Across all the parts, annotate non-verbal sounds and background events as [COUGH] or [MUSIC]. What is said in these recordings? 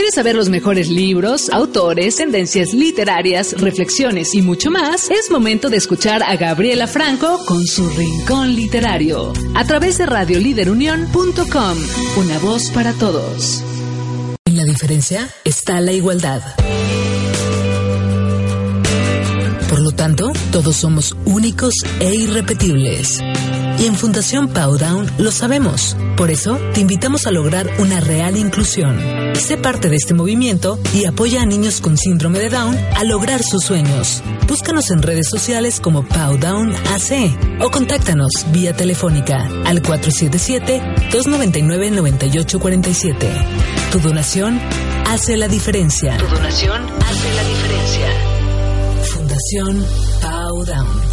¿Quieres saber los mejores libros, autores, tendencias literarias, reflexiones y mucho más? Es momento de escuchar a Gabriela Franco con su Rincón Literario a través de radioliderunión.com. Una voz para todos. En la diferencia está la igualdad. Por lo tanto, todos somos únicos e irrepetibles. Y en Fundación Powdown lo sabemos. Por eso, te invitamos a lograr una real inclusión. Sé parte de este movimiento y apoya a niños con síndrome de Down a lograr sus sueños. Búscanos en redes sociales como Powdown AC o contáctanos vía telefónica al 477-299-9847. Tu donación hace la diferencia. Tu donación hace la diferencia. Fundación Powdown.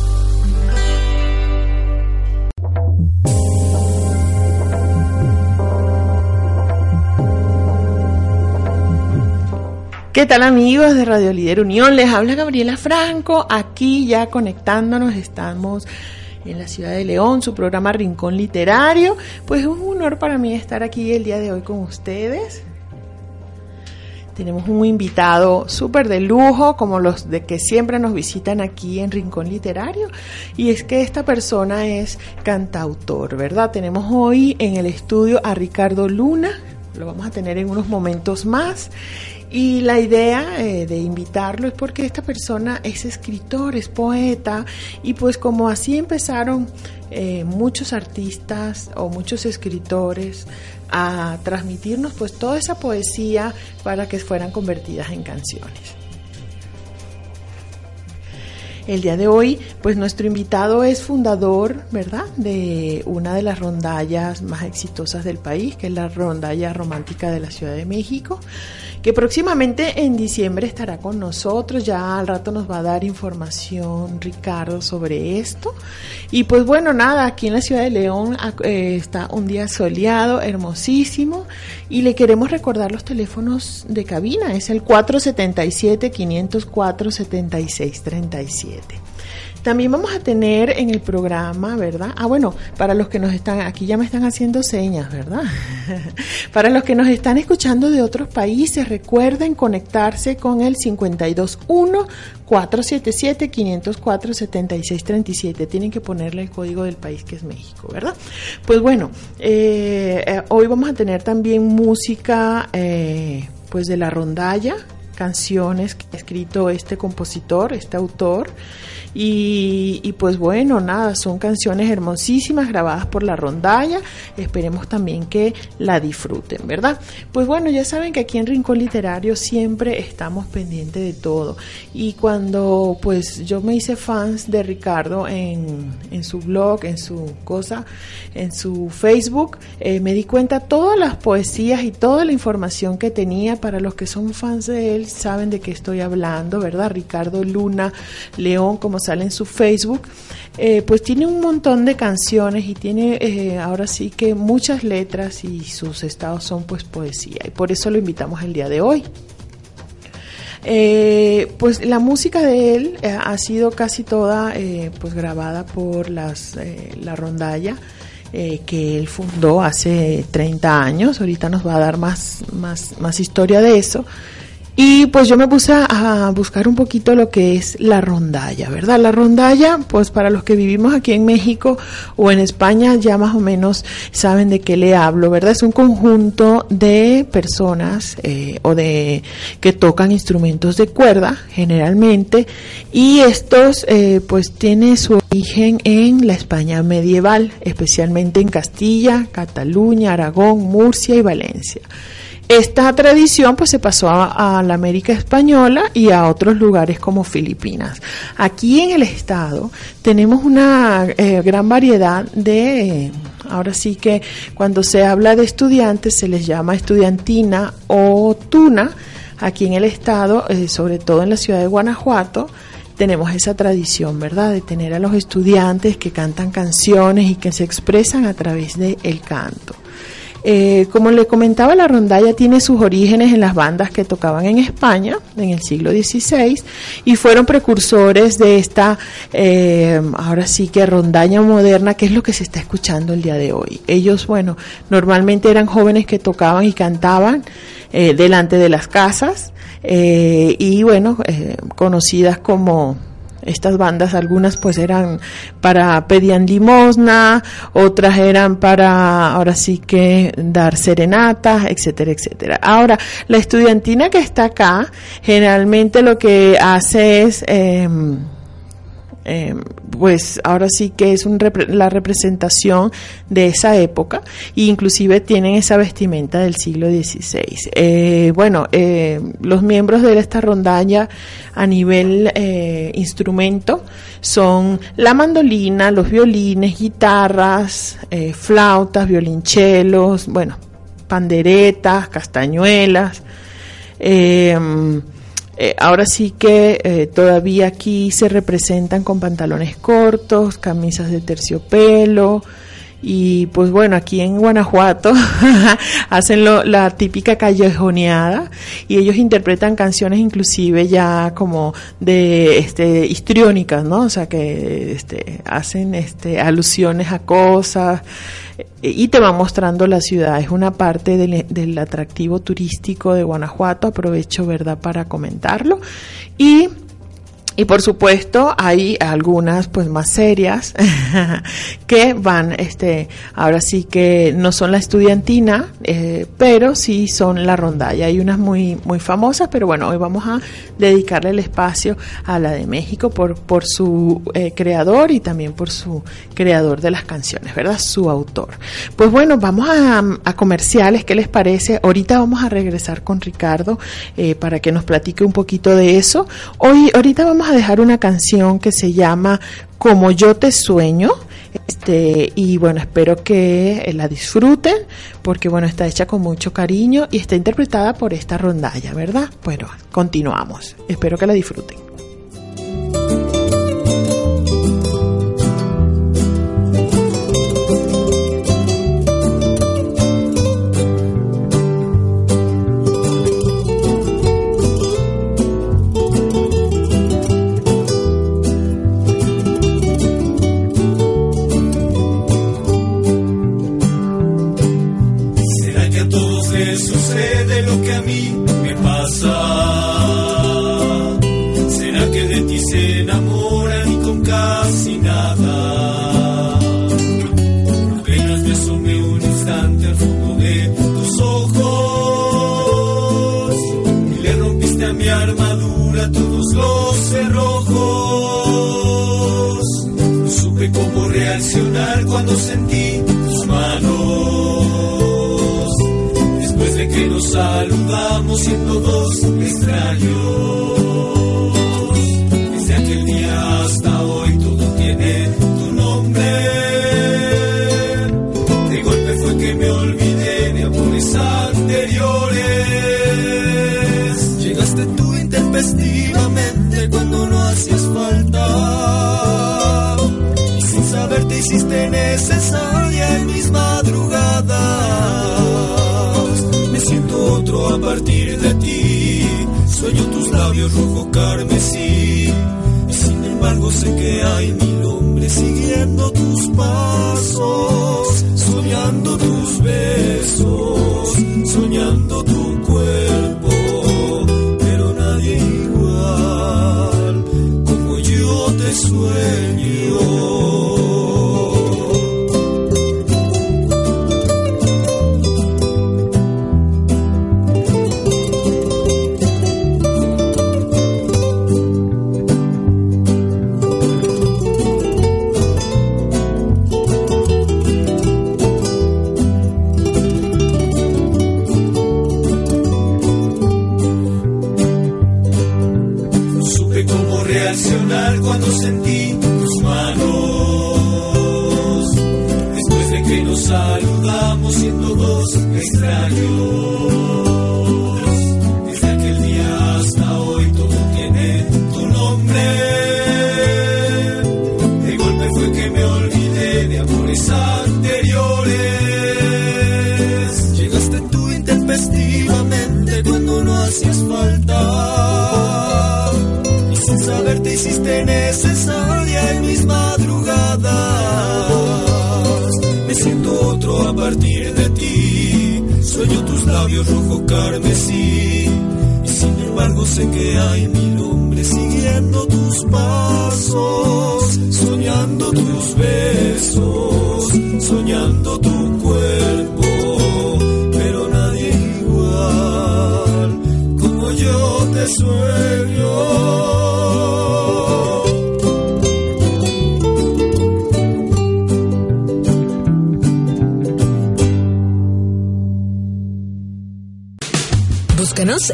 ¿Qué tal amigos de Radio Líder Unión? Les habla Gabriela Franco, aquí ya conectándonos, estamos en la ciudad de León, su programa Rincón Literario. Pues es un honor para mí estar aquí el día de hoy con ustedes. Tenemos un invitado súper de lujo, como los de que siempre nos visitan aquí en Rincón Literario. Y es que esta persona es cantautor, ¿verdad? Tenemos hoy en el estudio a Ricardo Luna, lo vamos a tener en unos momentos más. Y la idea eh, de invitarlo es porque esta persona es escritor, es poeta, y pues como así empezaron eh, muchos artistas o muchos escritores a transmitirnos pues toda esa poesía para que fueran convertidas en canciones. El día de hoy, pues nuestro invitado es fundador, ¿verdad?, de una de las rondallas más exitosas del país, que es la rondalla romántica de la Ciudad de México que próximamente en diciembre estará con nosotros. Ya al rato nos va a dar información Ricardo sobre esto. Y pues bueno, nada, aquí en la ciudad de León eh, está un día soleado, hermosísimo. Y le queremos recordar los teléfonos de cabina. Es el 477-504-7637. También vamos a tener en el programa, ¿verdad? Ah, bueno, para los que nos están, aquí ya me están haciendo señas, ¿verdad? [LAUGHS] para los que nos están escuchando de otros países, recuerden conectarse con el 521 477 504 7637. Tienen que ponerle el código del país que es México, ¿verdad? Pues bueno, eh, eh, hoy vamos a tener también música, eh, pues de la rondalla, canciones que ha escrito este compositor, este autor. Y, pues bueno, nada, son canciones hermosísimas grabadas por la rondalla. Esperemos también que la disfruten, ¿verdad? Pues bueno, ya saben que aquí en Rincón Literario siempre estamos pendientes de todo. Y cuando pues yo me hice fans de Ricardo en, en su blog, en su cosa, en su Facebook, eh, me di cuenta todas las poesías y toda la información que tenía. Para los que son fans de él, saben de qué estoy hablando, ¿verdad? Ricardo Luna León, como sale en su Facebook, eh, pues tiene un montón de canciones y tiene eh, ahora sí que muchas letras y sus estados son pues poesía y por eso lo invitamos el día de hoy. Eh, pues la música de él ha sido casi toda pues grabada por las, la rondalla que él fundó hace 30 años. Ahorita nos va a dar más, más, más historia de eso. Y pues yo me puse a buscar un poquito lo que es la rondalla, ¿verdad? La rondalla, pues para los que vivimos aquí en México o en España ya más o menos saben de qué le hablo, ¿verdad? Es un conjunto de personas eh, o de que tocan instrumentos de cuerda generalmente y estos eh, pues tiene su origen en la España medieval, especialmente en Castilla, Cataluña, Aragón, Murcia y Valencia. Esta tradición pues se pasó a, la América española y a otros lugares como Filipinas. Aquí en el estado tenemos una eh, gran variedad de, ahora sí que cuando se habla de estudiantes se les llama estudiantina o tuna. Aquí en el estado, eh, sobre todo en la ciudad de Guanajuato, tenemos esa tradición, ¿verdad? De tener a los estudiantes que cantan canciones y que se expresan a través del el canto. Eh, como le comentaba, la rondalla tiene sus orígenes en las bandas que tocaban en España en el siglo XVI y fueron precursores de esta, eh, ahora sí que rondalla moderna, que es lo que se está escuchando el día de hoy. Ellos, bueno, normalmente eran jóvenes que tocaban y cantaban eh, delante de las casas y, bueno, conocidas como estas bandas, algunas pues eran para pedían limosna, otras eran para ahora sí que dar serenatas, etcétera, etcétera. Ahora, la estudiantina que está acá, generalmente lo que hace es eh, eh, pues ahora sí que es un la representación de esa época e inclusive tienen esa vestimenta del siglo XVI. Eh, bueno, eh, los miembros de esta rondalla a nivel instrumento son la mandolina, los violines, guitarras, flautas, violinchelos, bueno, panderetas, castañuelas. Ahora sí que eh, todavía aquí se representan con pantalones cortos, camisas de terciopelo y pues bueno, aquí en Guanajuato [LAUGHS] hacen la típica callejoneada y ellos interpretan canciones inclusive ya como de este histriónicas, ¿no? O sea que este, hacen este alusiones a cosas y te va mostrando la ciudad. Es una parte del, atractivo turístico de Guanajuato. Aprovecho, ¿verdad?, para comentarlo. Y y por supuesto hay algunas pues más serias [LAUGHS] que van, este, ahora sí que no son la estudiantina, eh, pero sí son la rondalla. Hay unas muy, muy famosas, pero bueno, hoy vamos a dedicarle el espacio a la de México por, por su eh, creador y también por su creador de las canciones, ¿verdad? Su autor. Pues bueno, vamos a, a comerciales, ¿qué les parece? Ahorita vamos a regresar con Ricardo eh, para que nos platique un poquito de eso. Hoy, ahorita vamos a dejar una canción que se llama Como yo te sueño. Este, y bueno, espero que la disfruten porque bueno, está hecha con mucho cariño y está interpretada por esta rondalla, ¿verdad? Bueno, continuamos. Espero que la disfruten. Desde aquel día hasta hoy todo tiene tu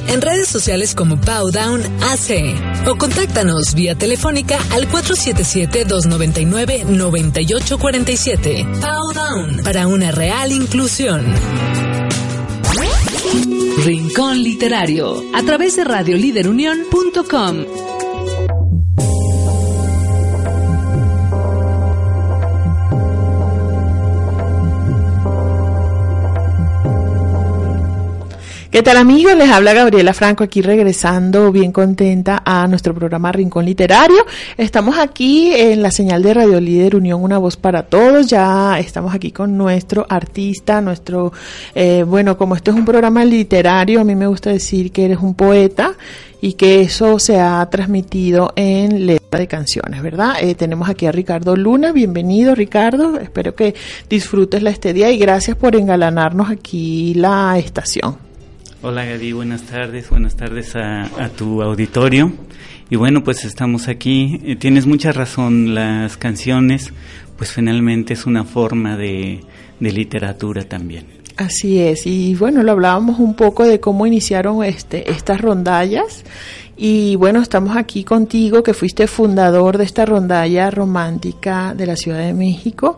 en redes sociales como Powdown AC o contáctanos vía telefónica al 477-299-9847. Powdown para una real inclusión. Rincón Literario a través de radioliderunión.com. ¿Qué tal amigos? Les habla Gabriela Franco aquí regresando bien contenta a nuestro programa Rincón Literario. Estamos aquí en la señal de Radio Líder Unión Una Voz para Todos. Ya estamos aquí con nuestro artista, nuestro, eh, bueno, como esto es un programa literario, a mí me gusta decir que eres un poeta y que eso se ha transmitido en letra de canciones, ¿verdad? Eh, tenemos aquí a Ricardo Luna, bienvenido Ricardo, espero que disfrutes la estadía y gracias por engalanarnos aquí la estación. Hola Gaby, buenas tardes, buenas tardes a, tu auditorio. Y bueno, pues estamos aquí. Eh, tienes mucha razón, las canciones, pues finalmente es una forma de, literatura también. Así es, y bueno, lo hablábamos un poco de cómo iniciaron este, estas rondallas. Y bueno, estamos aquí contigo, que fuiste fundador de esta rondalla romántica de la Ciudad de México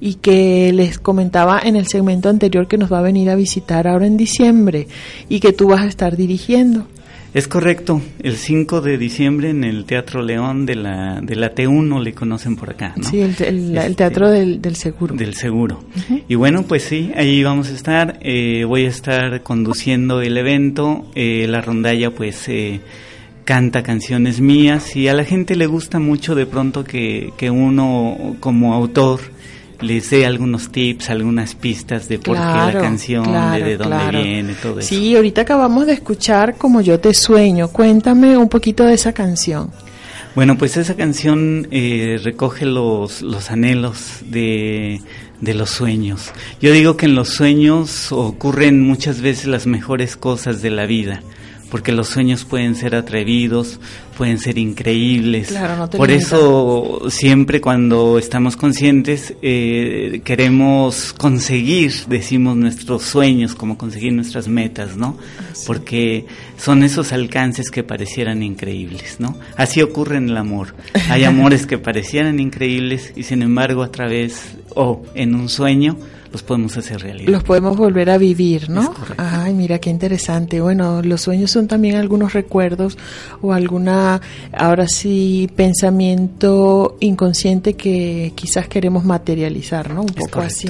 y que les comentaba en el segmento anterior que nos va a venir a visitar ahora en diciembre y que tú vas a estar dirigiendo. Es correcto, el 5 de diciembre en el Teatro León de la, de la T1 le conocen por acá, ¿no? Sí, el, este, Teatro del, Seguro. Del Seguro. Y bueno, pues sí, ahí vamos a estar, eh, voy a estar conduciendo el evento, eh, la rondalla pues eh, canta canciones mías y a la gente le gusta mucho de pronto que, que uno como autor les dé algunos tips, algunas pistas de por qué la canción, de, dónde viene, todo eso. Sí, ahorita acabamos de escuchar Como yo te sueño. Cuéntame un poquito de esa canción. Bueno, pues esa canción eh, recoge los, los anhelos de, de los sueños. Yo digo que en los sueños ocurren muchas veces las mejores cosas de la vida porque los sueños pueden ser atrevidos, pueden ser increíbles. Por eso siempre cuando estamos conscientes eh, queremos conseguir, decimos nuestros sueños, como conseguir nuestras metas, ¿no? Porque son esos alcances que parecieran increíbles, ¿no? Así ocurre en el amor. Hay [LAUGHS] amores que parecieran increíbles y sin embargo a través o en un sueño los podemos hacer realidad. Los podemos volver a vivir, ¿no? Ay, mira qué interesante. Bueno, los sueños son también algunos recuerdos o alguna, ahora sí, pensamiento inconsciente que quizás queremos materializar, ¿no? Un poco así.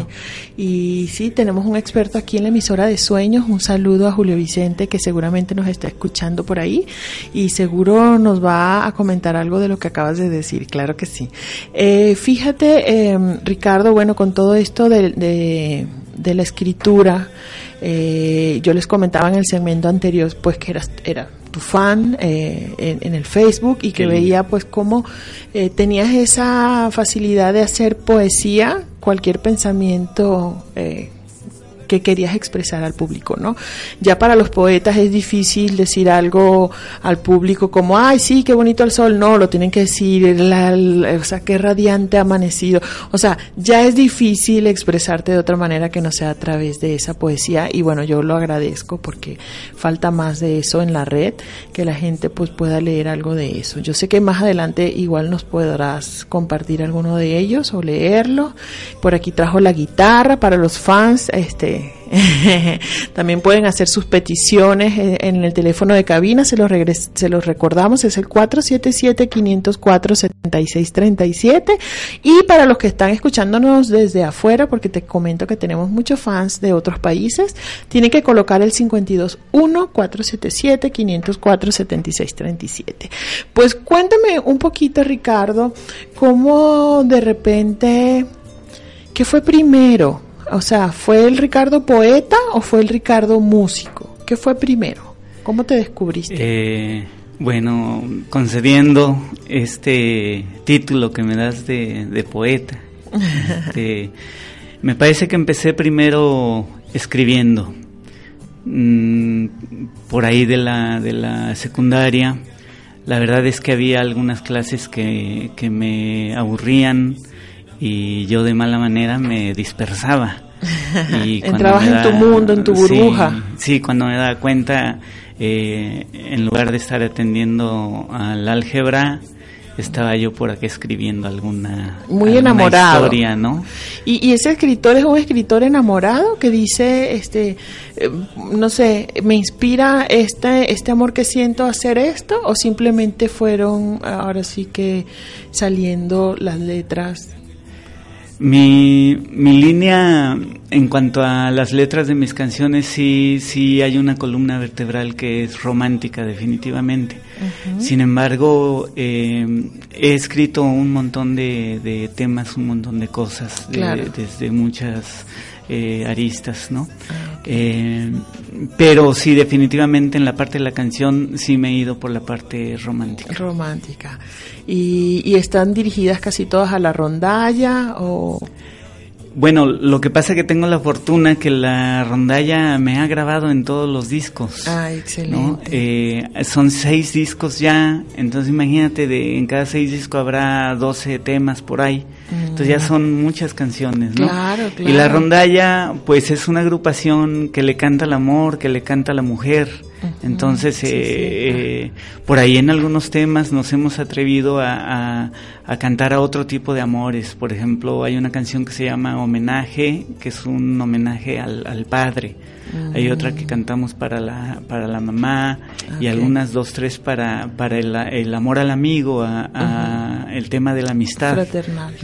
Y sí, tenemos un experto aquí en la emisora de sueños. Un saludo a Julio Vicente que seguramente nos está escuchando por ahí y seguro nos va a comentar algo de lo que acabas de decir. Claro que sí. Eh, fíjate, eh, Ricardo, bueno, con todo esto de de, la escritura. Eh, yo les comentaba en el segmento anterior, pues que eras, era tu fan eh, en, el Facebook y que veía pues cómo eh, tenías esa facilidad de hacer poesía, cualquier pensamiento que querías expresar al público, ¿no? Ya para los poetas es difícil decir algo al público como, ay, sí, qué bonito el sol, no, lo tienen que decir, la, o sea, qué radiante amanecido, o sea, ya es difícil expresarte de otra manera que no sea a través de esa poesía y bueno, yo lo agradezco porque falta más de eso en la red, que la gente pues pueda leer algo de eso. Yo sé que más adelante igual nos podrás compartir alguno de ellos o leerlo. Por aquí trajo la guitarra para los fans, este [LAUGHS] También pueden hacer sus peticiones en el teléfono de cabina, se los, se los recordamos, es el 477-504-7637. Y para los que están escuchándonos desde afuera, porque te comento que tenemos muchos fans de otros países, tienen que colocar el 521-477-504-7637. Pues cuéntame un poquito, Ricardo, cómo de repente, ¿qué fue primero? O sea, ¿fue el Ricardo poeta o fue el Ricardo músico? ¿Qué fue primero? ¿Cómo te descubriste? Eh, bueno, concediendo este título que me das de, poeta, este, [LAUGHS] me parece que empecé primero escribiendo. Mm, por ahí de la, de la secundaria, la verdad es que había algunas clases que, que me aburrían y yo de mala manera me dispersaba. [LAUGHS] Y Entrabas en tu mundo, en tu burbuja. Sí, cuando me daba cuenta, eh, en lugar de estar atendiendo al álgebra, estaba yo por aquí escribiendo alguna, muy enamorado historia, ¿no? Y, ese escritor es un escritor enamorado que dice, este, eh, no sé, me inspira este este amor que siento a hacer esto o simplemente fueron ahora sí que saliendo las letras mi, mi línea en cuanto a las letras de mis canciones, sí, sí hay una columna vertebral que es romántica, definitivamente. Sin embargo, eh, he escrito un montón de, de, temas, un montón de cosas, desde muchas eh, aristas, ¿no? Ah, eh, pero sí, definitivamente en la parte de la canción sí me he ido por la parte romántica. Romántica. ¿Y, y están dirigidas casi todas a la rondalla o...? Bueno, lo que pasa es que tengo la fortuna que la rondalla me ha grabado en todos los discos. Ah, excelente. Eh, son seis discos ya, entonces imagínate, de, en cada seis discos habrá 12 temas por ahí. Entonces ya son muchas canciones, ¿no? Claro, claro. Y la rondalla, pues es una agrupación que le canta al amor, que le canta a la mujer. Entonces, eh, eh, por ahí en algunos temas nos hemos atrevido a, cantar a otro tipo de amores. Por ejemplo, hay una canción que se llama Homenaje, que es un homenaje al, padre. Hay otra que cantamos para la, para la mamá y algunas dos, tres para, para el, amor al amigo, a, el tema de la amistad. Fraternal,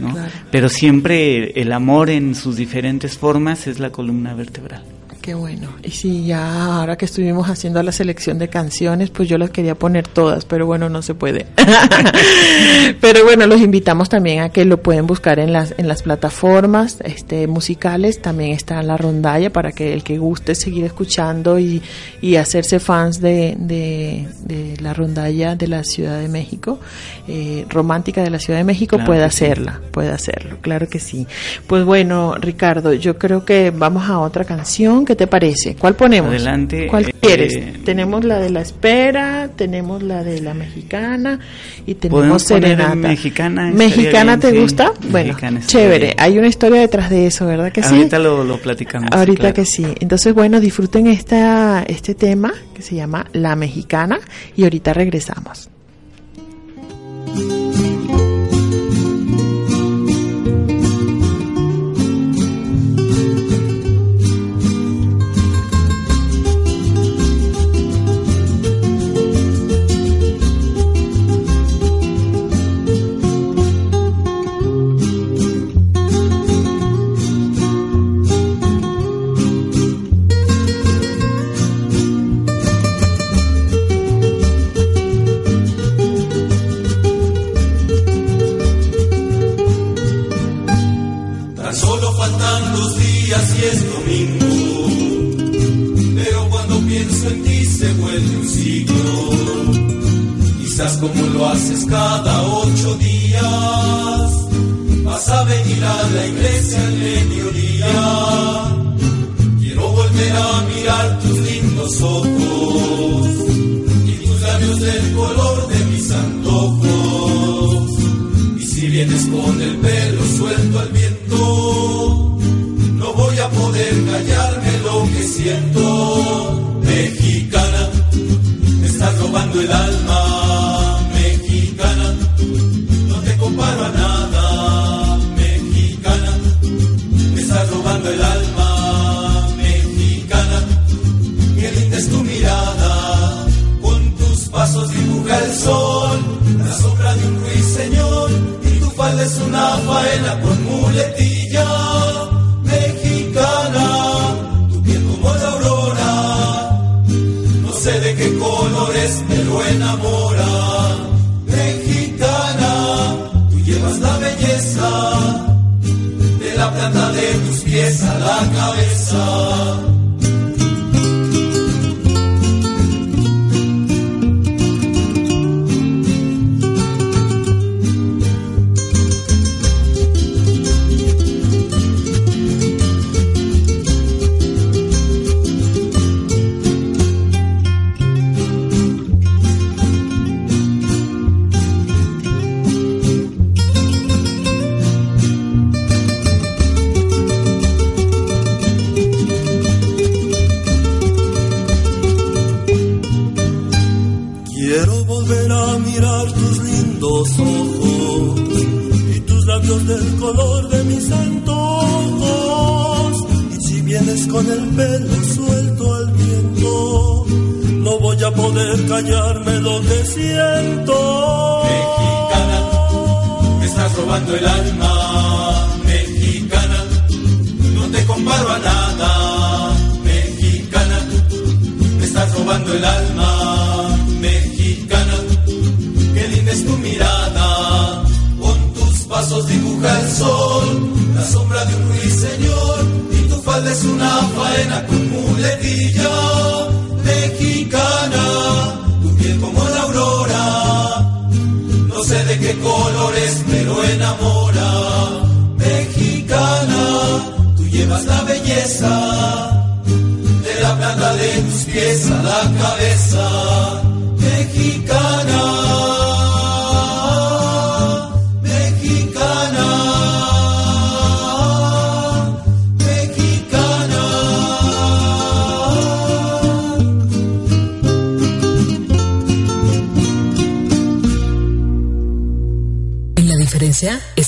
Pero siempre el amor en sus diferentes formas es la columna vertebral. Qué bueno. Y sí, ya ahora que estuvimos haciendo la selección de canciones, pues yo las quería poner todas, pero bueno, no se puede. [LAUGHS] pero bueno, los invitamos también a que lo pueden buscar en las en las plataformas este musicales, también está la rondalla para que el que guste seguir escuchando y, y hacerse fans de, de, la rondalla de la Ciudad de México, eh, romántica de la Ciudad de México, puede hacerla, puede hacerlo, claro que sí. Pues bueno, Ricardo, yo creo que vamos a otra canción que te parece? ¿Cuál ponemos? Adelante. ¿Cuál eh, quieres? tenemos la de la espera, tenemos la de la mexicana y tenemos serenata. Mexicana. ¿Mexicana te gusta? Bueno, chévere. Hay una historia detrás de eso, ¿verdad que sí? Ahorita lo, platicamos. Ahorita que sí. Entonces, bueno, disfruten esta, este tema que se llama La Mexicana y ahorita regresamos. dibuja el sol, la sombra de un ruiseñor, y tu falda es una faena con muletilla mexicana, tu piel como la aurora, no sé de qué colores, pero enamora, mexicana, tú llevas la belleza, de la planta de tus pies a la cabeza.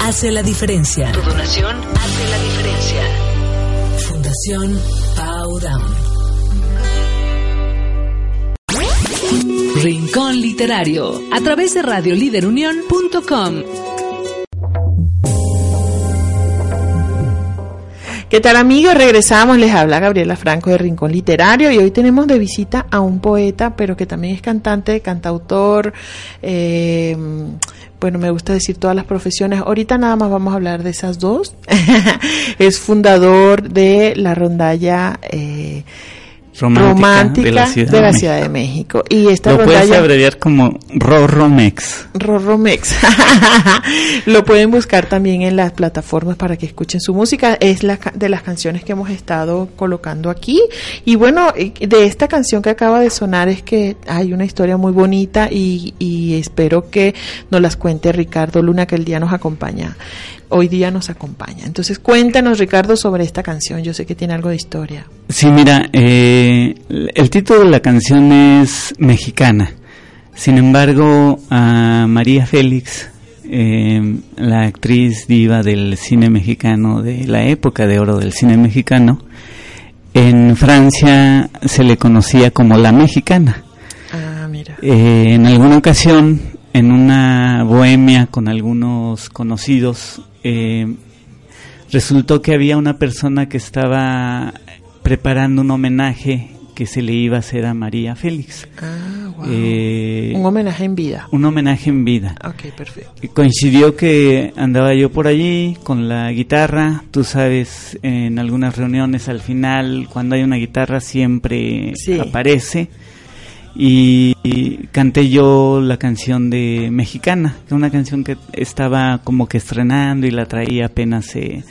hace la diferencia. Tu donación hace la diferencia. Fundación Pau Rincón Literario a través de radioliderunión.com. ¿Qué tal amigos? Regresamos, les habla Gabriela Franco de Rincón Literario y hoy tenemos de visita a un poeta, pero que también es cantante, cantautor, eh, bueno, me gusta decir todas las profesiones. Ahorita nada más vamos a hablar de esas dos. [LAUGHS] es fundador de la rondalla eh, romántica, de, la Ciudad, de, México. Y esta Lo puedes abreviar como Rorromex. Rorromex. [LAUGHS] Lo pueden buscar también en las plataformas para que escuchen su música. Es la de las canciones que hemos estado colocando aquí. Y bueno, de esta canción que acaba de sonar es que hay una historia muy bonita y, y espero que nos las cuente Ricardo Luna, que el día nos acompaña hoy día nos acompaña. Entonces cuéntanos, Ricardo, sobre esta canción. Yo sé que tiene algo de historia. Sí, mira, eh, el título de la canción es mexicana. Sin embargo, a María Félix, eh, la actriz diva del cine mexicano, de la época de oro del cine mexicano, en Francia se le conocía como la mexicana. Ah, mira. Eh, en alguna ocasión, en una bohemia con algunos conocidos, eh, resultó que había una persona que estaba preparando un homenaje que se le iba a hacer a María Félix. Ah, eh, un homenaje en vida. Un homenaje en vida. Ok, perfecto. Y coincidió que andaba yo por allí con la guitarra. Tú sabes, en algunas reuniones al final, cuando hay una guitarra siempre aparece y, canté yo la canción de Mexicana, que es una canción que estaba como que estrenando y la traía apenas eh,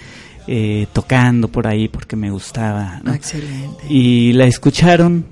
eh, tocando por ahí porque me gustaba. Excelente. Y la escucharon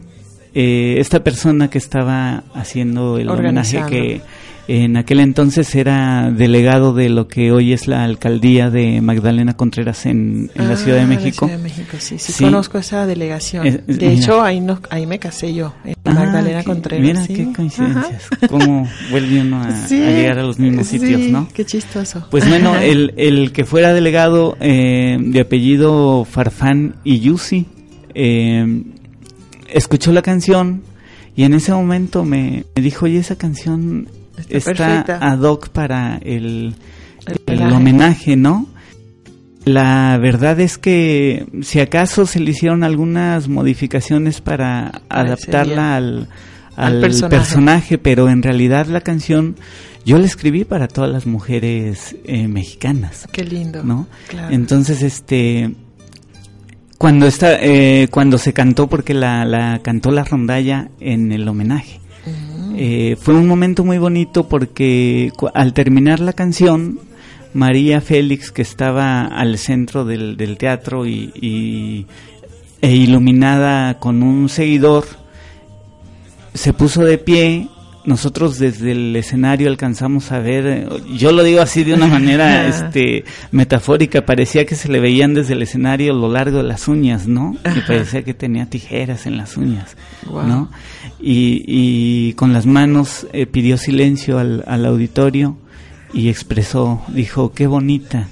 eh, esta persona que estaba haciendo el homenaje que En aquel entonces era delegado de lo que hoy es la alcaldía de Magdalena Contreras en, en la Ciudad de Ah, México. Ciudad de México, sí, sí, Sí. conozco esa delegación. Es- es- de mira. hecho, ahí, nos, ahí me casé yo, en Ah, Magdalena qué- Contreras. Mira sí. qué coincidencias. Ajá. Cómo vuelve uno a, llegar a los mismos sitios, ¿no? Qué chistoso. Pues bueno, el, el que fuera delegado eh, de apellido Farfán Iyusi eh, escuchó la canción y en ese momento me, me dijo, oye, esa canción Está está, ad hoc para el, El el homenaje. ¿no? La verdad es que si acaso se le hicieron algunas modificaciones para adaptarla al, Al al personaje. personaje. pero en realidad la canción yo la escribí para todas las mujeres eh, mexicanas, Qué lindo. ¿no? Claro. Entonces, este, cuando está, eh, cuando se cantó, porque la, la cantó la rondalla en el homenaje. Eh, fue un momento muy bonito porque al terminar la canción, María Félix, que estaba al centro del, del teatro y, y- e iluminada con un seguidor, se puso de pie. Nosotros desde el escenario alcanzamos a ver, yo lo digo así de una manera [LAUGHS] este metafórica, parecía que se le veían desde el escenario lo largo de las uñas, ¿no? Y parecía que tenía tijeras en las uñas. ¿no? Y, y con las manos eh, pidió silencio al, al auditorio y expresó, dijo, qué bonita,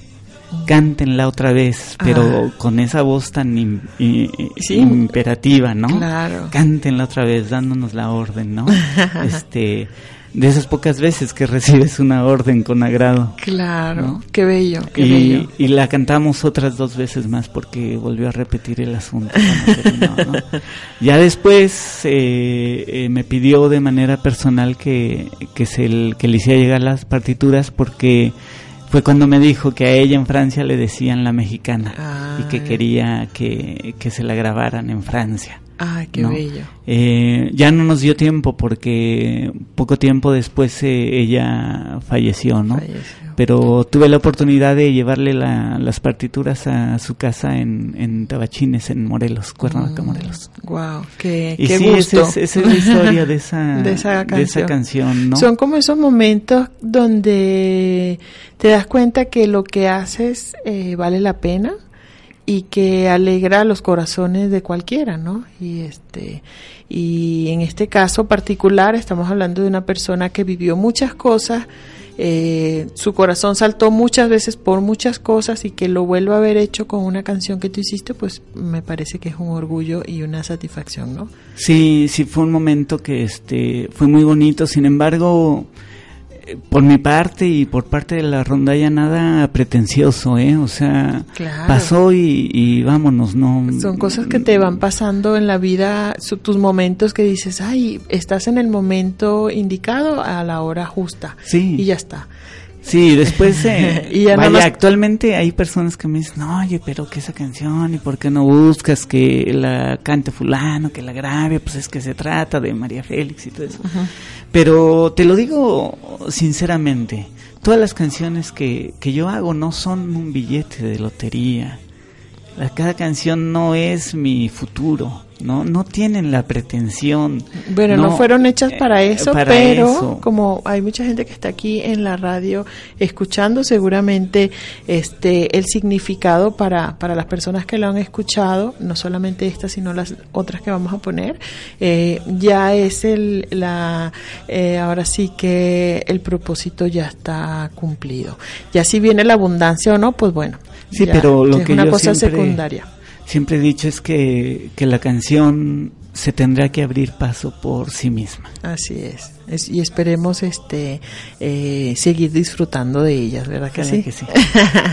cántenla otra vez, pero Ah. con esa voz tan Sí. imperativa, ¿no? Claro. Cántenla otra vez, dándonos la orden, ¿no? [LAUGHS] este, de esas pocas veces que recibes una orden con agrado. Claro. ¿no? Qué bello, qué Y, bello. y la cantamos otras dos veces más porque volvió a repetir el asunto. cuando terminó, ¿no? [LAUGHS] Ya después eh, eh, me pidió de manera personal que, que, se que le hiciera llegar las partituras porque fue cuando me dijo que a ella en Francia le decían la mexicana y que Ay. quería que, que se la grabaran en Francia. Ay, qué ¿no? bello. Eh, ya no nos dio tiempo porque poco tiempo después eh, ella falleció, ¿no? Falleció. Pero tuve la oportunidad de llevarle la- las partituras a su casa en, en Tabachines, en Morelos, Cuernavaca, Morelos. Wow, qué, Y Mm, qué sí, gusto. esa es, esa es la historia [LAUGHS] de esa, De esa canción. canción, ¿no? Son como esos momentos donde te das cuenta que lo que haces eh, vale la pena y que alegra los corazones de cualquiera, ¿no? Y este y en este caso particular estamos hablando de una persona que vivió muchas cosas, eh, su corazón saltó muchas veces por muchas cosas y que lo vuelva a haber hecho con una canción que tú hiciste, pues me parece que es un orgullo y una satisfacción, ¿no? Sí, sí fue un momento que este fue muy bonito, sin embargo, por mi parte y por parte de la rondalla nada pretencioso, ¿eh? O sea, Claro. pasó y, y vámonos, no. Son cosas que te van pasando en la vida, su- tus momentos que dices, ay, estás en el momento indicado a la hora justa. Sí. Y ya está. Sí, después, eh, [LAUGHS] Y ya vaya, más- actualmente hay personas que me dicen, no, oye, pero que esa canción, ¿y por qué no buscas que la cante fulano, que la grabe? Pues es que se trata de María Félix y todo eso. Pero te lo digo sinceramente, todas las canciones que, que yo hago no son un billete de lotería. Cada canción no es mi futuro, no, no tienen la pretensión. Bueno, no, fueron hechas eh, para eso, para pero eso. como hay mucha gente que está aquí en la radio escuchando, seguramente este el significado para, para las personas que lo han escuchado, no solamente esta, sino las otras que vamos a poner, eh, ya es el la eh, ahora sí que el propósito ya está cumplido. Ya si viene la abundancia o no, pues bueno. Sí, ya pero lo es que una yo cosa siempre- secundaria. Siempre he dicho es que, que la canción se tendrá que abrir paso por sí misma. Así es. Es- y esperemos este eh, seguir disfrutando de ellas, ¿verdad que sí? que sí.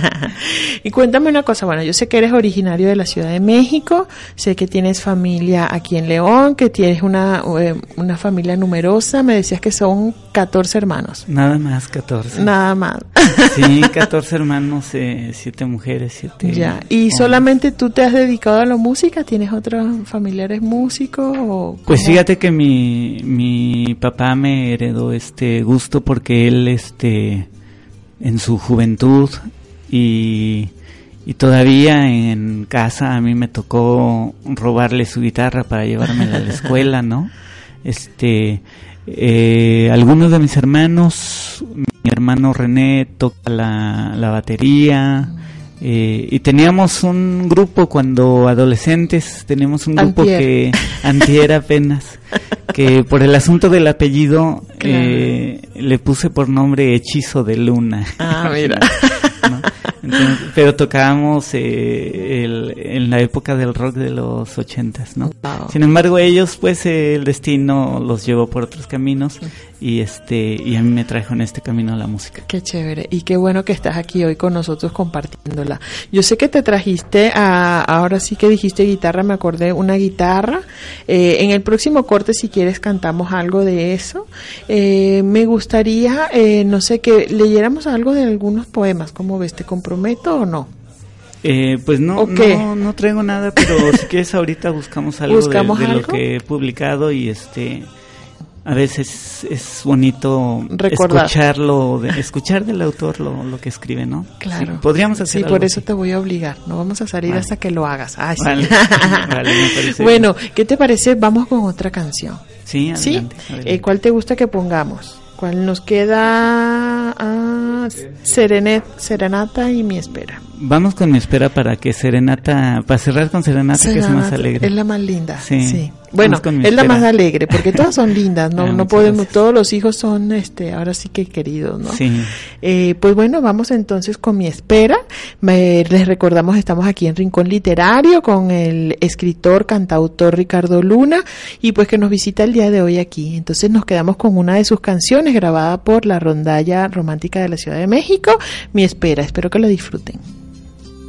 [LAUGHS] y cuéntame una cosa, bueno, yo sé que eres originario de la Ciudad de México, sé que tienes familia aquí en León, que tienes una, eh, una familia numerosa, me decías que son 14 hermanos, Nada más 14. nada más. [LAUGHS] Sí, [LAUGHS] 14 hermanos, eh, 7 mujeres, 7 ya, ¿y solamente tú te has dedicado a la música? ¿Tienes otros familiares músicos? O Pues fíjate que mi, mi papá me heredó este gusto porque él este en su juventud y, y todavía en casa a mí me tocó robarle su guitarra para llevármela a la escuela, ¿no? [LAUGHS] Este Eh, algunos de mis hermanos, mi hermano René toca la, la batería. Eh, y teníamos un grupo cuando adolescentes, teníamos un grupo Antier. que antier apenas, que por el asunto del apellido eh, le puse por nombre Hechizo de Luna. Ah, mira. [LAUGHS] ¿no? Entonces, pero tocábamos eh, el- en la época del rock de los ochentas, ¿no? Wow. Sin embargo, ellos, pues, eh, el destino los llevó por otros caminos y este y a mí me trajo en este camino la música. Qué chévere y qué bueno que estás aquí hoy con nosotros compartiéndola. Yo sé que te trajiste a, ahora sí que dijiste guitarra, me acordé, una guitarra. Eh, en el próximo corte, si quieres, cantamos algo de eso. Eh, me gustaría, eh, no sé, que leyéramos algo de algunos poemas. ¿Cómo ves? ¿Te comprometo o no? Eh, pues no, no, no traigo nada, pero [LAUGHS] si quieres ahorita buscamos algo de- ¿Buscamos de, lo algo? que he publicado y este a veces es bonito Recordar. escucharlo, de- escuchar del autor lo, lo que escribe, ¿no? Claro. Sí, podríamos hacer Sí, por eso así. te voy a obligar. No vamos a salir Vale. hasta que lo hagas. Ay, sí. Vale. [LAUGHS] Me bueno, ¿qué te parece? Vamos con otra canción. Sí, ¿Sí? adelante. Eh, ¿Cuál te gusta que pongamos? ¿Cuál nos queda? Ah, Serenet, Serenata y Mi Espera. Vamos con mi espera para que Serenata, para cerrar con Serenata, que es más alegre. Es la más linda. Sí. Sí. Bueno, es la más alegre, porque todas son lindas, [LAUGHS] no, Ah, no podemos, gracias. todos los hijos son, este, ahora sí que queridos, ¿no? Sí. Eh, pues bueno, vamos entonces con mi espera. Me- les recordamos, estamos aquí en Rincón Literario con el escritor, cantautor Ricardo Luna y pues que nos visita el día de hoy aquí. Entonces nos quedamos con una de sus canciones grabada por la rondalla romántica de la Ciudad de México, Mi espera. Espero que lo disfruten.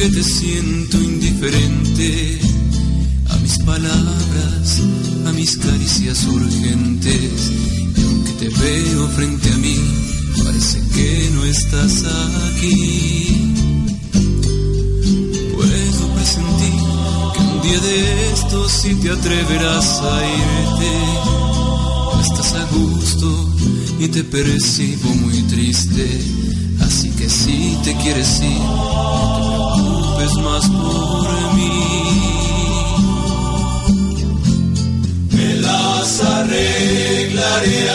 que te siento indiferente a mis palabras, a mis caricias urgentes. Y aunque te veo frente a mí, parece que no estás aquí. Puedo presentir que un día de estos si te atreverás a irte. No estás a gusto y te percibo muy triste. Así que si te quieres ir, preocupes más por mí. Me las arreglaré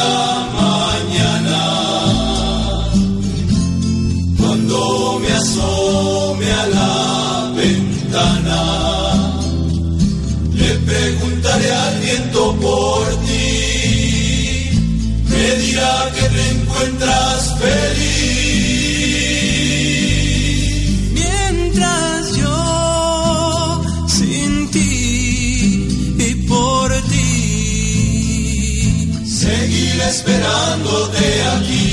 esperándote aquí.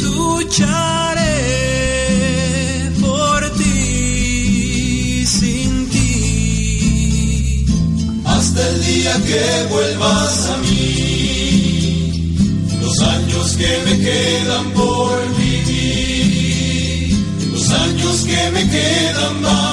Lucharé por ti sin ti hasta el día que vuelvas a mí. Los años que me quedan por vivir, los años que me quedan van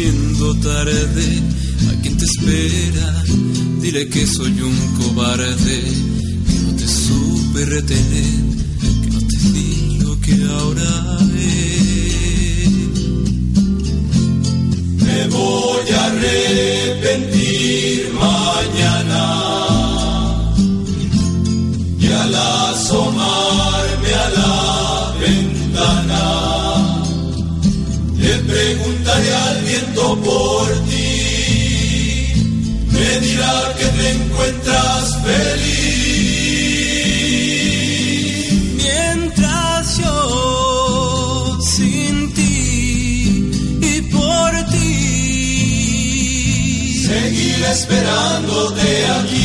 haciendo tarde. A quien te espera, dile que soy un cobarde, que no te supe retener, que no te di lo que ahora es. Esperándote aquí.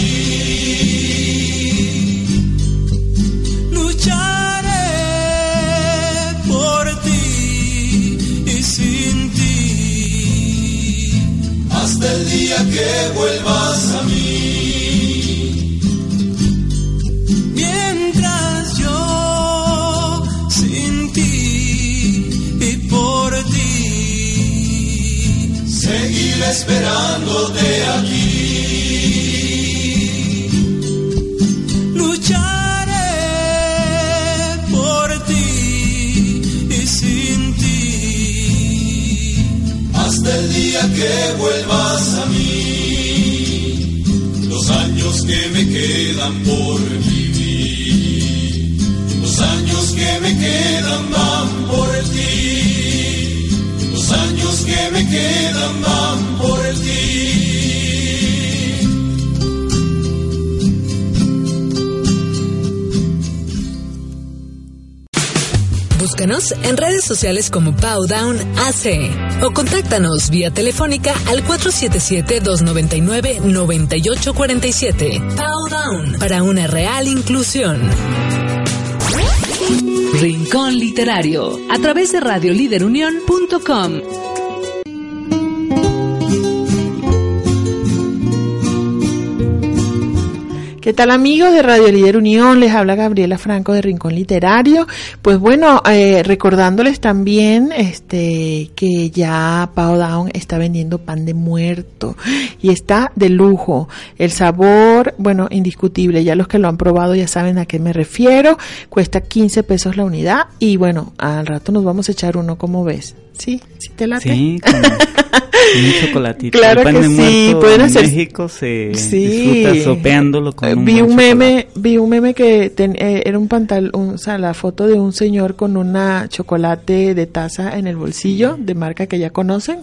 Hasta el día que vuelvas a mí. Los años que me quedan por vivir, los años que me quedan van por ti, los años que me quedan van Búscanos en redes sociales como Powdown AC o contáctanos vía telefónica al 477-299-9847. Powdown para una real inclusión. Rincón Literario a través de radioliderunión.com. ¿Qué tal amigos de Radio Líder Unión? Les habla Gabriela Franco de Rincón Literario. Pues bueno, eh, recordándoles también este que ya Pau Down está vendiendo pan de muerto y está de lujo. El sabor, bueno, indiscutible. Ya los que lo han probado ya saben a qué me refiero. Cuesta 15 pesos la unidad y bueno, al rato nos vamos a echar uno, ¿cómo ves? ¿Sí? ¿Sí te late? Sí, [LAUGHS] un chocolatito. Claro el pan que de sí, pueden en hacer- México se Sí. disfruta sopeándolo con Eh, un vi un meme, chocolate. vi un meme que ten- eh, era un pantalón, o sea, la foto de un señor con una chocolate de taza en el bolsillo de marca que ya conocen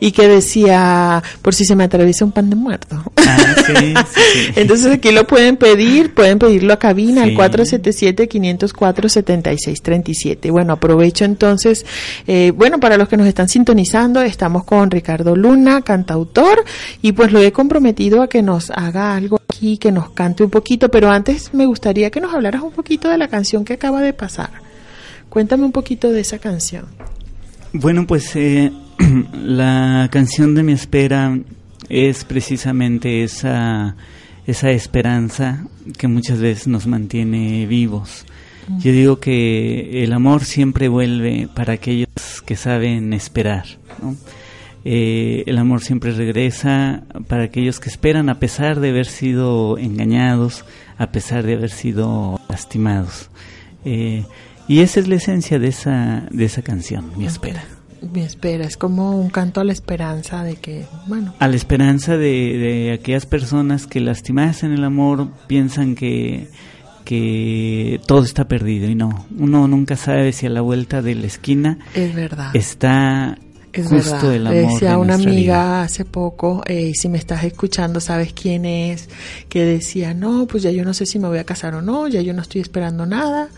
y que decía, por si se me atraviesa un pan de muerto. Ah, sí. [LAUGHS] Entonces aquí lo pueden pedir, pueden pedirlo a cabina al Sí. 477-504-7637. Bueno, aprovecho entonces, eh, bueno, para los que nos están sintonizando, estamos con Ricardo Luna, cantautor, y pues lo he comprometido a que nos haga algo aquí, que nos cante un poquito, pero antes me gustaría que nos hablaras un poquito de la canción que acaba de pasar. Cuéntame un poquito de esa canción. Bueno, pues eh, [CLEARS THROAT] la canción de mi espera es precisamente esa, esa esperanza que muchas veces nos mantiene vivos. Yo digo que el amor siempre vuelve para aquellos que saben esperar. ¿no? Eh, el amor siempre regresa para aquellos que esperan a pesar de haber sido engañados, a pesar de haber sido lastimados. Eh, y esa es la esencia de esa, de esa canción, mi espera. Mi espera, es como un canto a la esperanza de que, bueno, A la esperanza de, de aquellas personas que lastimadas en el amor piensan que, que todo está perdido y no, uno nunca sabe si a la vuelta de la esquina es verdad. está Es justo verdad. el Le decía de a una amiga vida. hace poco, eh, si me estás escuchando, sabes quién es, que decía, no, pues ya yo no sé si me voy a casar o no, ya yo no estoy esperando nada.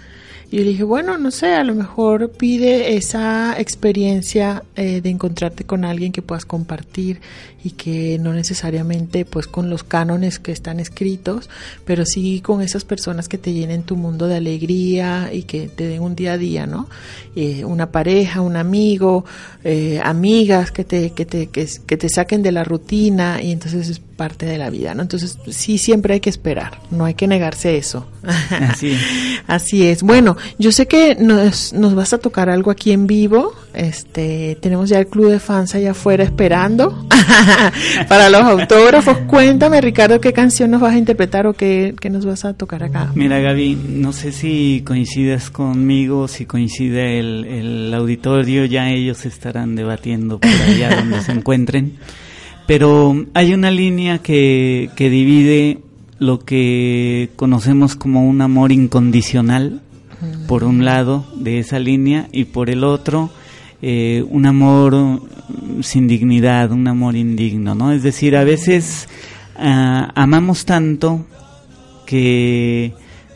Y yo le dije, bueno, no sé, a lo mejor pide esa experiencia eh, de encontrarte con alguien que puedas compartir y que no necesariamente pues con los cánones que están escritos, pero sí con esas personas que te llenen tu mundo de alegría y que te den un día a día, ¿no? Eh, una pareja, un amigo, eh, amigas que te, que, te, que, te saquen de la rutina y entonces es parte de la vida, ¿no? Entonces sí siempre hay que esperar, no hay que negarse eso. [LAUGHS] Así es. [LAUGHS] Así es. Bueno, yo sé que nos, nos vas a tocar algo aquí en vivo. Este, tenemos ya el club de fans allá afuera esperando [LAUGHS] para los autógrafos. Cuéntame, Ricardo, qué canción nos vas a interpretar o qué, qué nos vas a tocar acá. Mira, Gaby, no sé si coincides conmigo, si coincide el, el auditorio, ya ellos estarán debatiendo por allá donde se encuentren. Pero hay una línea que, que divide lo que conocemos como un amor incondicional, por un lado de esa línea, y por el otro, eh, un amor sin dignidad, un amor indigno, ¿no? Es decir, a veces ah, amamos tanto que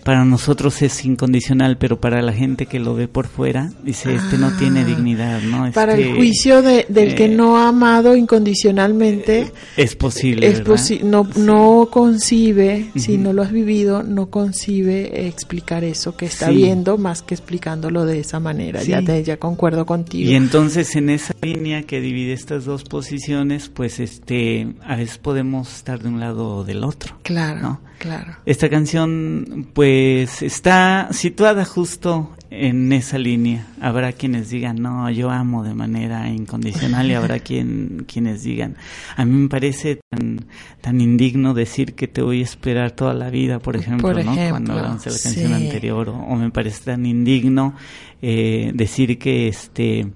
para nosotros es incondicional, pero para la gente que lo ve por fuera, dice, este no tiene Ah, dignidad, ¿no? Para el juicio de- del que eh, no ha amado incondicionalmente, Es posible, es posi- no, no concibe, si no lo has vivido, no concibe explicar eso que está Sí. viendo más que explicándolo de esa manera. Sí. Ya, te, ya concuerdo contigo. Y entonces en esa línea que divide estas dos posiciones, pues este, a veces podemos estar de un lado o del otro. claro, ¿no? Claro. Esta canción pues está situada justo en esa línea. Habrá quienes digan, no, yo amo de manera incondicional y [LAUGHS] habrá quien, quienes digan, a mí me parece tan, tan indigno decir que te voy a esperar toda la vida, por ejemplo, Por ¿no? cuando hablamos de la canción sí. anterior, o, o me parece tan indigno eh, decir que este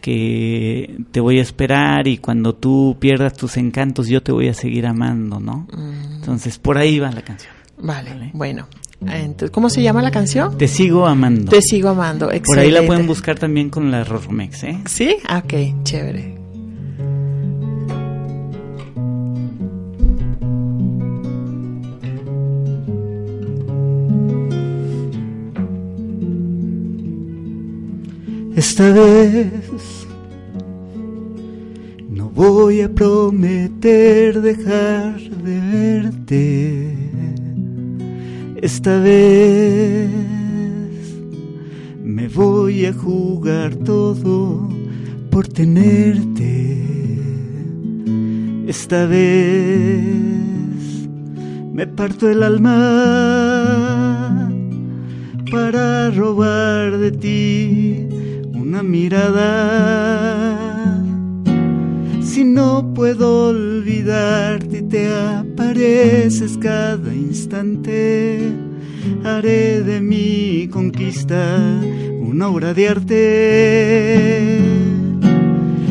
que te voy a esperar y cuando tú pierdas tus encantos yo te voy a seguir amando, ¿no? Mm, Entonces por ahí va la canción. vale, Vale. bueno. Entonces, ¿Cómo se llama la canción? Te sigo amando. Te sigo amando. Por ahí excelente. la pueden buscar también con la Roromex, ¿eh? ¿Sí? Ah, Ok, chévere. Esta vez voy a prometer dejar de verte. Esta vez me voy a jugar todo por tenerte. Esta vez me parto el alma para robar de ti una mirada. Si no puedo olvidarte te apareces cada instante, haré de mi conquista una obra de arte.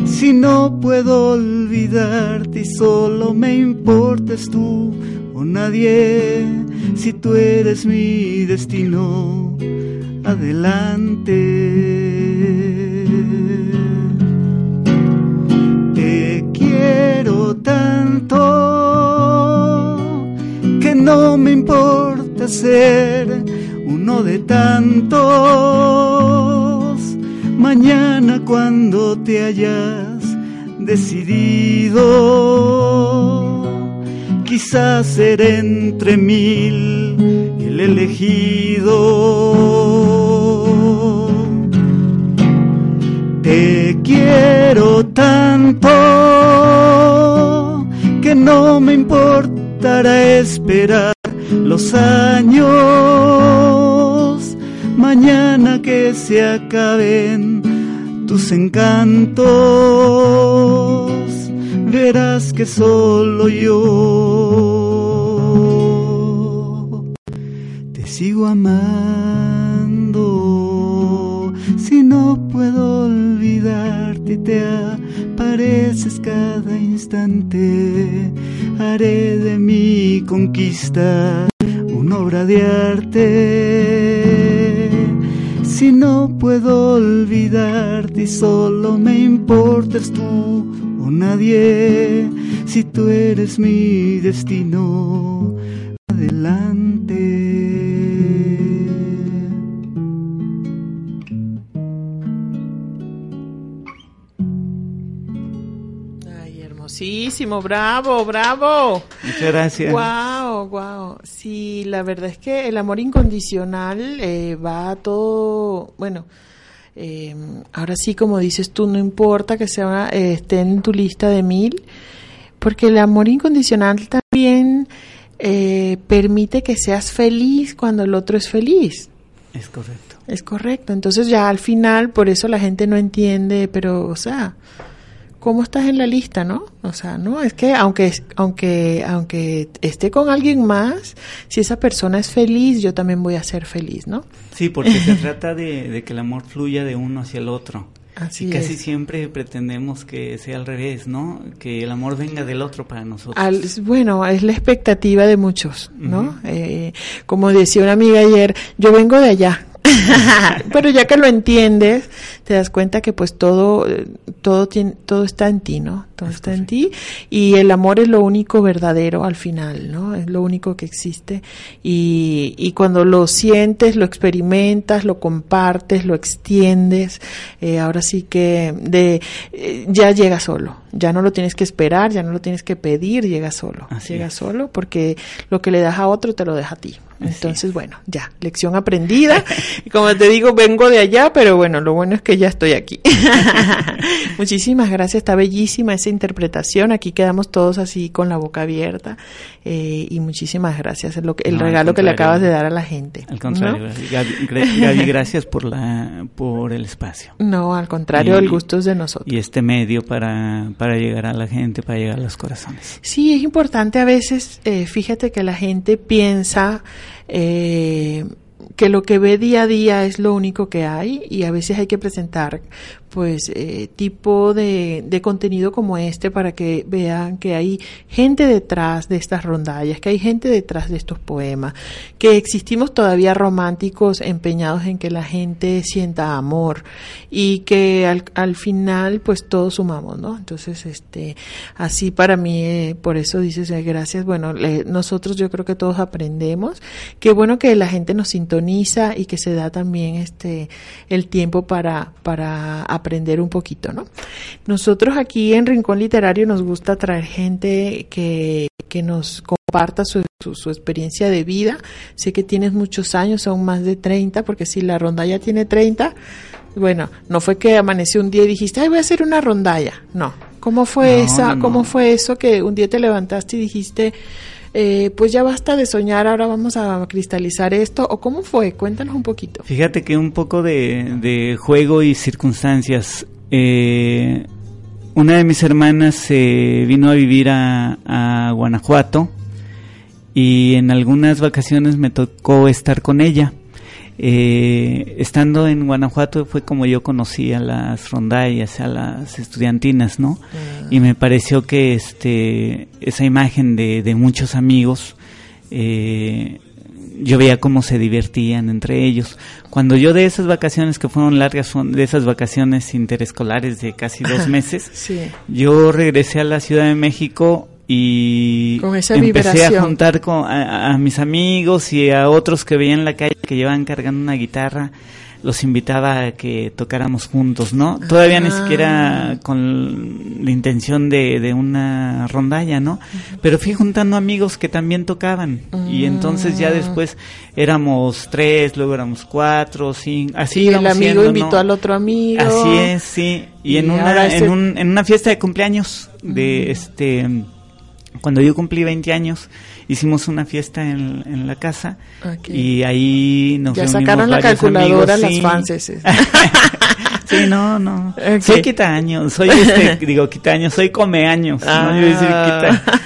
Si no puedo olvidarte solo me importas tú o nadie, si tú eres mi destino, adelante. Quiero tanto que no me importa ser uno de tantos. Mañana cuando te hayas decidido, quizás ser entre mil el elegido. Quiero tanto que no me importará esperar los años. Mañana que se acaben tus encantos, verás que solo yo te sigo amando. Si no puedo te apareces cada instante. Haré de mi conquista una obra de arte. Si no puedo olvidarte y solo me importas tú o nadie, si tú eres mi destino, adelante. Bravo, bravo. Muchas gracias. Wow, wow. Sí, la verdad es que el amor incondicional eh, va a todo, bueno, eh, ahora sí como dices tú, no importa que sea eh, esté en tu lista de mil, porque el amor incondicional también eh, permite que seas feliz cuando el otro es feliz. Es correcto. Es correcto. Entonces ya al final, por eso la gente no entiende, pero, o sea, ¿cómo estás en la lista, no? O sea, no, es que aunque, aunque, aunque esté con alguien más, si esa persona es feliz, yo también voy a ser feliz, ¿no? Sí, porque se [LAUGHS] trata de, de que el amor fluya de uno hacia el otro. Así y casi es. siempre pretendemos que sea al revés, ¿no? Que el amor venga del otro para nosotros. Al- bueno, es la expectativa de muchos, ¿no? Eh, como decía una amiga ayer, yo vengo de allá. [LAUGHS] Pero ya que lo entiendes, te das cuenta que pues todo, eh, todo tiene, todo está en ti, ¿no? todo está en ti y el amor es lo único verdadero al final, ¿no? Es lo único que existe y, y cuando lo sientes, lo experimentas, lo compartes, lo extiendes, eh, ahora sí que de eh, ya llega solo, ya no lo tienes que esperar, ya no lo tienes que pedir, llega solo, Así llega es. solo porque lo que le das a otro te lo deja a ti. Entonces, bueno, ya, lección aprendida. [LAUGHS] Y como te digo, vengo de allá, pero bueno, lo bueno es que ya estoy aquí. [LAUGHS] [LAUGHS] Muchísimas gracias, está bellísima esa interpretación. Aquí quedamos todos así con la boca abierta. Eh, y muchísimas gracias, el No, al regalo que le acabas de dar a la gente. Al contrario, ¿no? Gaby, gra- Gaby, [LAUGHS] gracias por, la, por el espacio. No, al contrario, Y- el gusto es de nosotros. Y este medio para, para llegar a la gente, para llegar a los corazones. Sí, es importante a veces, eh, fíjate que la gente piensa eh, que lo que ve día a día es lo único que hay y a veces hay que presentar pues eh, tipo de, de contenido como este para que vean que hay gente detrás de estas rondallas, que hay gente detrás de estos poemas, que existimos todavía románticos empeñados en que la gente sienta amor y que al, al final pues todos sumamos, ¿no? Entonces, este, así para mí, eh, por eso dices eh, gracias, bueno, le- nosotros yo creo que todos aprendemos, qué bueno que la gente nos sintoniza y que se da también este, el tiempo para, para aprender un poquito, ¿no? Nosotros aquí en Rincón Literario nos gusta traer gente que, que nos comparta su, su, su experiencia de vida. Sé que tienes muchos años, son más de 30, porque si la rondalla tiene 30, bueno, no fue que amaneció un día y dijiste, ay, voy a hacer una rondalla. No. ¿Cómo fue No, esa, no, no. cómo fue eso que un día te levantaste y dijiste, eh, pues ya basta de soñar, ahora vamos a cristalizar esto? ¿O cómo fue? Cuéntanos un poquito. Fíjate que un poco de, juego y circunstancias. Eh, una de mis hermanas se vino a vivir a Guanajuato y en algunas vacaciones me tocó estar con ella. Eh, estando en Guanajuato fue como yo conocí a las rondallas, a las estudiantinas, ¿no? Y me pareció que este esa imagen de, de muchos amigos, eh, yo veía cómo se divertían entre ellos. Cuando yo de esas vacaciones que fueron largas, son de esas vacaciones interescolares de casi dos meses, Sí. yo regresé a la Ciudad de México y Con esa empecé vibración. a juntar con, a, a mis amigos y a otros que veía en la calle que llevaban cargando una guitarra. Los invitaba a que tocáramos juntos, ¿no? Todavía ni Ah. siquiera con la intención de, de una rondalla, ¿no? Pero fui juntando amigos que también tocaban. Y entonces ya después éramos tres, luego éramos cuatro, cinco, así y el amigo siendo, ¿no? invitó al otro amigo. Así es, sí. Y, Y en una ese- en, un- en una fiesta de cumpleaños de este cuando yo cumplí 20 años hicimos una fiesta en, en la casa Ok. y ahí nos Ya reunimos sacaron la calculadora amigos, las sí. fanses. [LAUGHS] [LAUGHS] sí, no, no. Ok. Soy quitaños, soy este, [LAUGHS] digo quitaños, soy comeaños, no yo decir Ah. quita.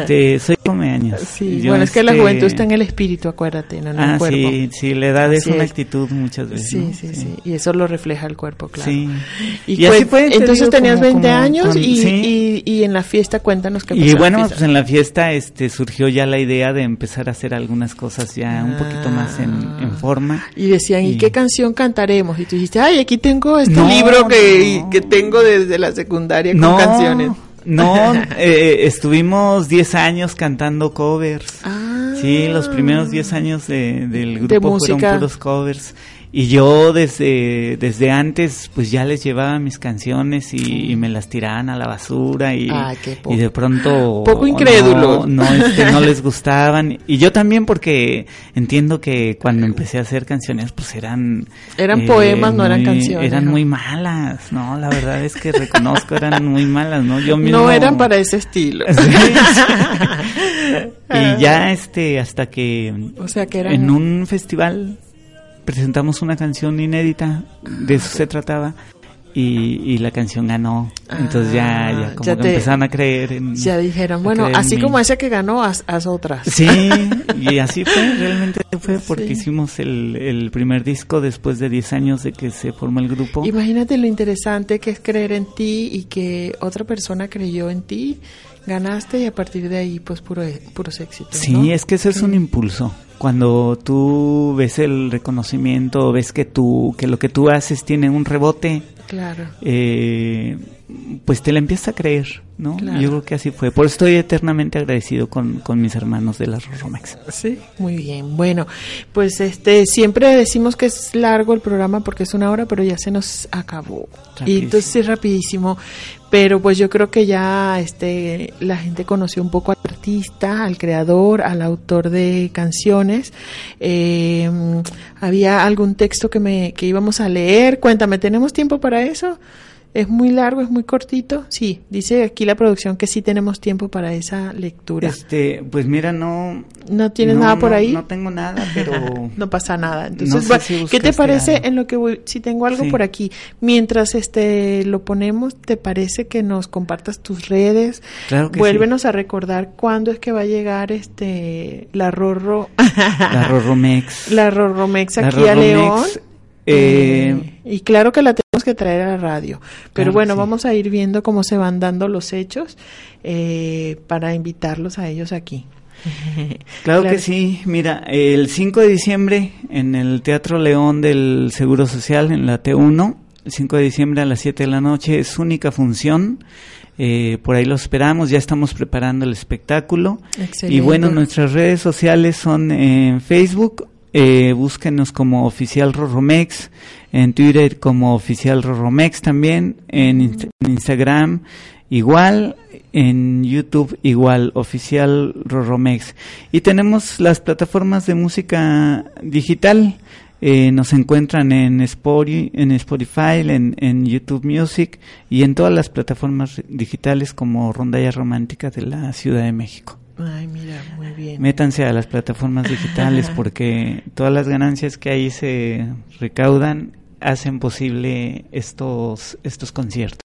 Este, soy comeaños. Sí, Yo, bueno, es que la este, juventud está en el espíritu, acuérdate, no en el Ah, cuerpo. sí, sí, la edad es Así una es. actitud muchas veces. Sí, ¿no? sí, sí, Y eso lo refleja el cuerpo, claro. Sí. Y, Y así cuen- fue, entonces digo, tenías como- 20 como años con- y, sí. y, y en la fiesta cuéntanos qué pasó. Y bueno, en pues en la fiesta este surgió ya la idea de empezar a hacer algunas cosas ya un poquito más en, en forma. Y decían, ¿y y- qué canción cantaremos? Y tú dijiste, ay, aquí tengo este No, libro que, no. que tengo desde la secundaria con No, canciones. no, [LAUGHS] eh, estuvimos 10 años cantando covers. Ah. Sí, los primeros 10 años de- del grupo fueron puros covers. Y yo desde, desde antes pues ya les llevaba mis canciones y, y me las tiraban a la basura y, Ay, qué poco. y de pronto... Poco incrédulos. No, no, este, no les [LAUGHS] gustaban. Y yo también porque entiendo que cuando empecé a hacer canciones pues eran... eh, Eran poemas, no eran canciones, Eran ¿no? muy malas, ¿no? La verdad es que reconozco, eran muy malas, ¿no? Yo mismo... No eran para ese estilo. [LAUGHS] [LAUGHS] y ya este hasta que O sea que eran... en un festival presentamos una canción inédita de eso se trataba y, y la canción ganó entonces ya, Ah, ya como ya que te- empezaron a creer en Ya dijeron, bueno, así como ese que ganó, haz, haz otras. sí y así fue realmente fue [LAUGHS] porque Sí. hicimos el, el primer disco después de 10 años de que se formó el grupo Imagínate lo interesante que es creer en ti y que otra persona creyó en ti, ganaste y a partir de ahí pues puro, puros éxitos. Sí, ¿no? es que eso es un impulso. Cuando tú ves el reconocimiento, ves que tú, que lo que tú haces tiene un rebote, Claro. eh, pues te la empiezas a creer, ¿no? Claro. Yo creo que así fue. Por eso estoy eternamente agradecido con, con mis hermanos de la Roromex. Sí, muy bien. Bueno, pues este siempre decimos que es largo el programa porque es una hora, pero ya se nos acabó. Y entonces es rapidísimo. Pero pues yo creo que ya este la gente conoció un poco al artista, al creador, al autor de canciones. Eh, había algún texto que me que íbamos a leer. Cuéntame, ¿tenemos tiempo para eso? ¿Es muy largo, es muy cortito? Sí, dice aquí la producción que sí tenemos tiempo para esa lectura. Este, pues mira, no. ¿No tienes no, nada por no- ahí? No tengo nada, pero. [LAUGHS] no pasa nada. Entonces, No sé va- si ¿qué te parece algo. en lo que voy? Si tengo algo Sí. por aquí, mientras este lo ponemos, ¿te parece que nos compartas tus redes? Claro que Vuélvenos a recordar cuándo es que va a llegar este la Rorro La Roromex. [LAUGHS] la Rorromex La aquí a León. eh, Eh, y claro que la tenemos que traer a la radio. Pero Claro bueno, sí. vamos a ir viendo cómo se van dando los hechos eh, para invitarlos a ellos aquí. Claro, [LAUGHS] Claro. que sí. Mira, el 5 de diciembre en el Teatro León del Seguro Social, en la T1, el 5 de diciembre a las 7 de la noche, es única función. Eh, por ahí lo esperamos, ya estamos preparando el espectáculo. Excelente. Y bueno, nuestras redes sociales son en Facebook, eh, búsquenos como Oficial Roromex, en Twitter como Oficial Roromex también, en, Inst- en Instagram igual, en YouTube igual, Oficial Roromex. Y tenemos las plataformas de música digital. Eh, nos encuentran en Spotify, en, Spotify en, en YouTube Music y en todas las plataformas digitales como Rondalla Romántica de la Ciudad de México. Ay, mira, muy bien. Métanse a las plataformas digitales [LAUGHS] porque todas las ganancias que ahí se recaudan hacen posible estos estos conciertos.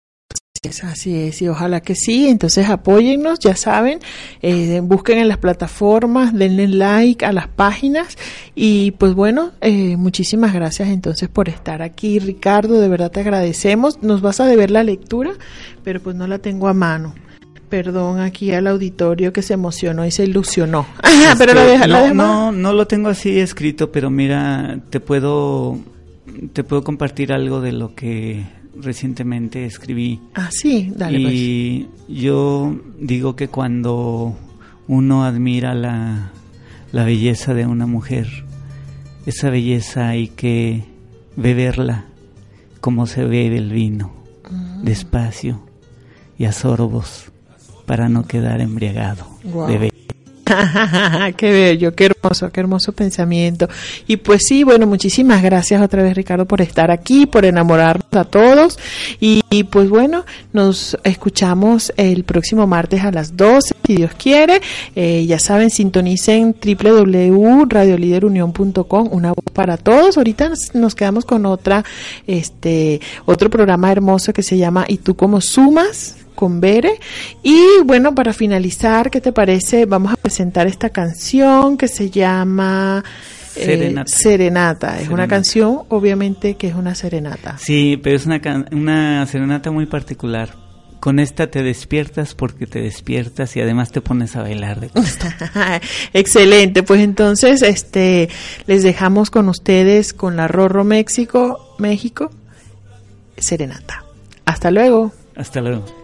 Es así es, y ojalá que sí. Entonces apóyennos, ya saben, eh, busquen en las plataformas, denle like a las páginas y pues bueno, eh, muchísimas gracias entonces por estar aquí, Ricardo, de verdad te agradecemos. Nos vas a deber la lectura, pero pues no la tengo a mano. Perdón aquí al auditorio que se emocionó y se ilusionó. [LAUGHS] pero la Este, deja, la no, deja- no, no lo tengo así escrito, pero mira, te puedo te puedo compartir algo de lo que recientemente escribí. Ah, sí, dale pues. y yo digo que cuando uno admira la, la belleza de una mujer, esa belleza hay que beberla como se bebe el vino, Mm. despacio y a sorbos, para no quedar embriagado Guau. de [LAUGHS] qué bello, qué hermoso, qué hermoso pensamiento. Y pues sí, bueno, muchísimas gracias otra vez Ricardo por estar aquí, por enamorarnos a todos. Y, y, pues bueno, nos escuchamos el próximo martes a las 12, si Dios quiere. Eh, ya saben, sintonicen www.radioliderunión.com, una voz para todos. Ahorita nos, nos quedamos con otra, este, otro programa hermoso que se llama ¿Y tú cómo sumas? Con Bere. Y bueno, para finalizar, ¿qué te parece? Vamos a presentar esta canción que se llama eh, Serenata. Serenata. Es una canción, obviamente, que es una serenata. Sí, pero es una, una serenata muy particular. Con esta te despiertas porque te despiertas y además te pones a bailar de gusto. [LAUGHS] Excelente, pues entonces este les dejamos con ustedes con la Rorro México, México, Serenata. Hasta luego. Hasta luego.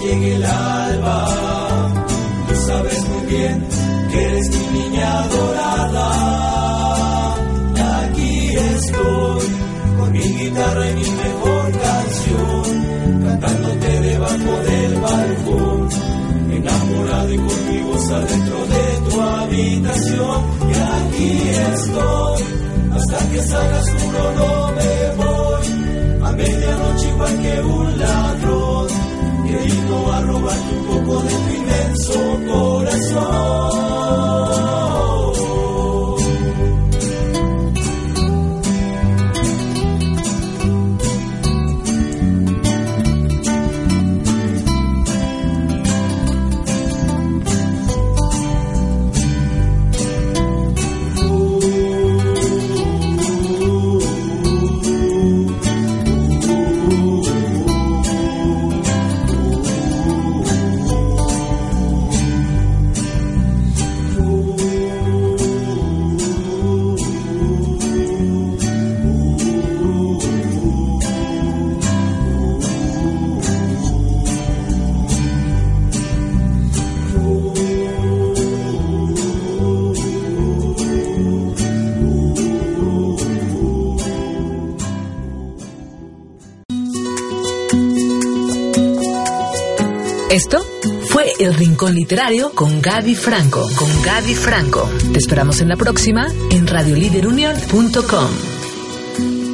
Llegue el alba. Tú sabes muy bien que eres mi niña adorada. Aquí estoy con mi guitarra y mi mejor canción, cantándote debajo del balcón, enamorado y conmigo adentro de tu habitación. Y aquí estoy, hasta que salgas tú no me voy, a medianoche igual que un queriendo a robarte un poco de tu inmenso corazón. Rincón Literario con Gaby Franco. Con Gaby Franco. Te esperamos en la próxima en radioliderunion.com.